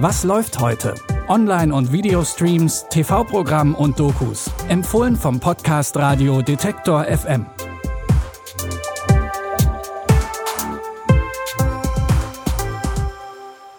Was läuft heute? Online- und Videostreams, TV-Programm und Dokus. Empfohlen vom Podcast Radio Detektor FM.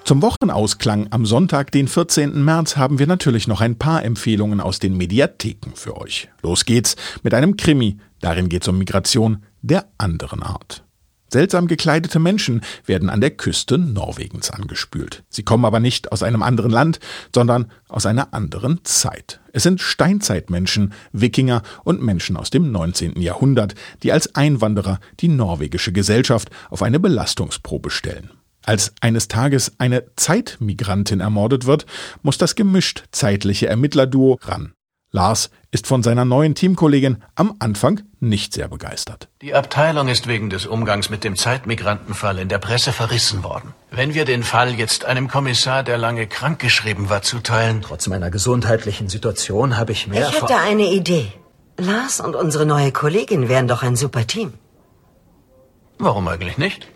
Zum Wochenausklang am Sonntag, den 14. März, haben wir natürlich noch ein paar Empfehlungen aus den Mediatheken für euch. Los geht's mit einem Krimi. Darin geht's um Migration der anderen Art. Seltsam gekleidete Menschen werden an der Küste Norwegens angespült. Sie kommen aber nicht aus einem anderen Land, sondern aus einer anderen Zeit. Es sind Steinzeitmenschen, Wikinger und Menschen aus dem 19. Jahrhundert, die als Einwanderer die norwegische Gesellschaft auf eine Belastungsprobe stellen. Als eines Tages eine Zeitmigrantin ermordet wird, muss das gemischt zeitliche Ermittlerduo ran. Lars ist von seiner neuen Teamkollegin am Anfang nicht sehr begeistert. Die Abteilung ist wegen des Umgangs mit dem Zeitmigrantenfall in der Presse verrissen worden. Wenn wir den Fall jetzt einem Kommissar, der lange krankgeschrieben war, zuteilen. Trotz meiner gesundheitlichen Situation habe ich mehr. Ich hätte eine Idee. Lars und unsere neue Kollegin wären doch ein super Team. Warum eigentlich nicht?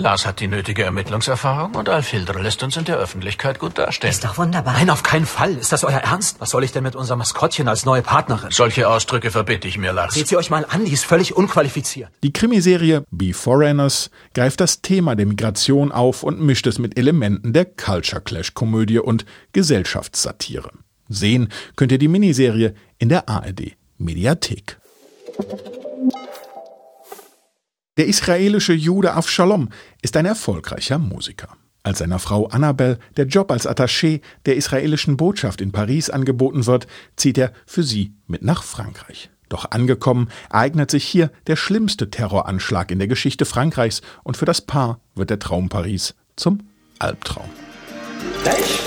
Lars hat die nötige Ermittlungserfahrung und Alfildre lässt uns in der Öffentlichkeit gut dastehen. Ist doch wunderbar. Nein, auf keinen Fall. Ist das euer Ernst? Was soll ich denn mit unserem Maskottchen als neue Partnerin? Solche Ausdrücke verbitte ich mir, Lars. Seht sie euch mal an, die ist völlig unqualifiziert. Die Krimiserie Be Foreigners greift das Thema der Migration auf und mischt es mit Elementen der Culture Clash Komödie und Gesellschaftssatire. Sehen könnt ihr die Miniserie in der ARD Mediathek. Der israelische Jude Avshalom ist ein erfolgreicher Musiker. Als seiner Frau Annabelle der Job als Attaché der israelischen Botschaft in Paris angeboten wird, zieht er für sie mit nach Frankreich. Doch angekommen ereignet sich hier der schlimmste Terroranschlag in der Geschichte Frankreichs und für das Paar wird der Traum Paris zum Albtraum.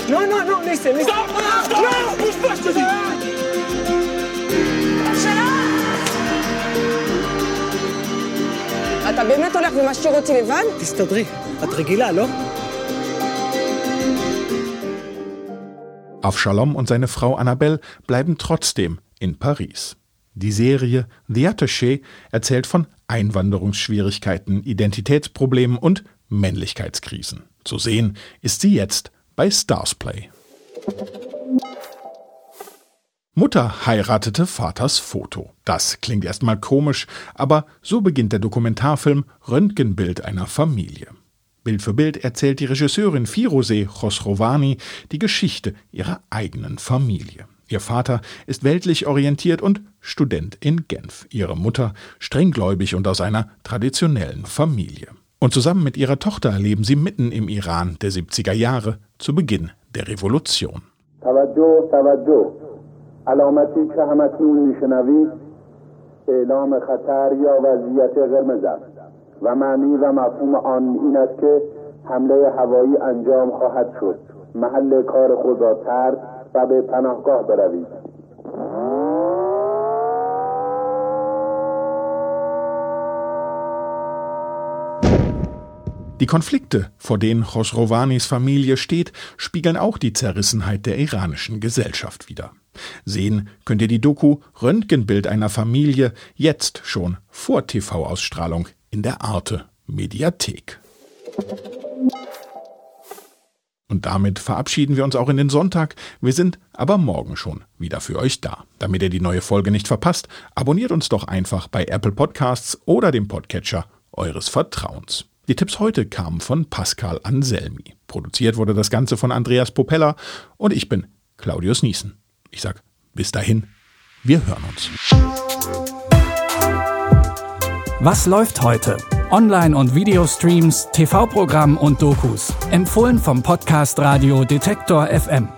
No, no, no, listen, listen. No, אתה באמת הולך ומשאיר אותי לבד? תסתדרי. את רגילה, לא? Avshalom und seine Frau Annabelle bleiben trotzdem in Paris. Die Serie The Attaché erzählt von Einwanderungsschwierigkeiten, Identitätsproblemen und Männlichkeitskrisen. Zu sehen ist sie jetzt bei Starsplay. Mutter heiratete Vaters Foto. Das klingt erstmal komisch, aber so beginnt der Dokumentarfilm Röntgenbild einer Familie. Bild für Bild erzählt die Regisseurin Firose Khosrowani die Geschichte ihrer eigenen Familie. Ihr Vater ist weltlich orientiert und Student in Genf, ihre Mutter strenggläubig und aus einer traditionellen Familie. Und zusammen mit ihrer Tochter leben sie mitten im Iran der 70er Jahre, zu Beginn der Revolution. Tawajjo, Tawajjo. علامتی که همکنون میشنوید اعلام خطر یا وضعیت قرمز است و معنی و مفهوم آن این است که حمله هوایی انجام خواهد شد محل کار خود را ترک و به پناهگاه بروید Die Konflikte, vor denen Khosrowanis Familie steht, spiegeln auch die Zerrissenheit der iranischen Gesellschaft wider. Sehen könnt ihr die Doku Röntgenbild einer Familie jetzt schon vor TV-Ausstrahlung in der Arte Mediathek. Und damit verabschieden wir uns auch in den Sonntag. Wir sind aber morgen schon wieder für euch da. Damit ihr die neue Folge nicht verpasst, abonniert uns doch einfach bei Apple Podcasts oder dem Podcatcher eures Vertrauens. Die Tipps heute kamen von Pascal Anselmi. Produziert wurde das Ganze von Andreas Popella und ich bin Claudius Niesen. Ich sag bis dahin, wir hören uns. Was läuft heute? Online- und Videostreams, TV-Programm und Dokus. Empfohlen vom Podcast Radio Detektor FM.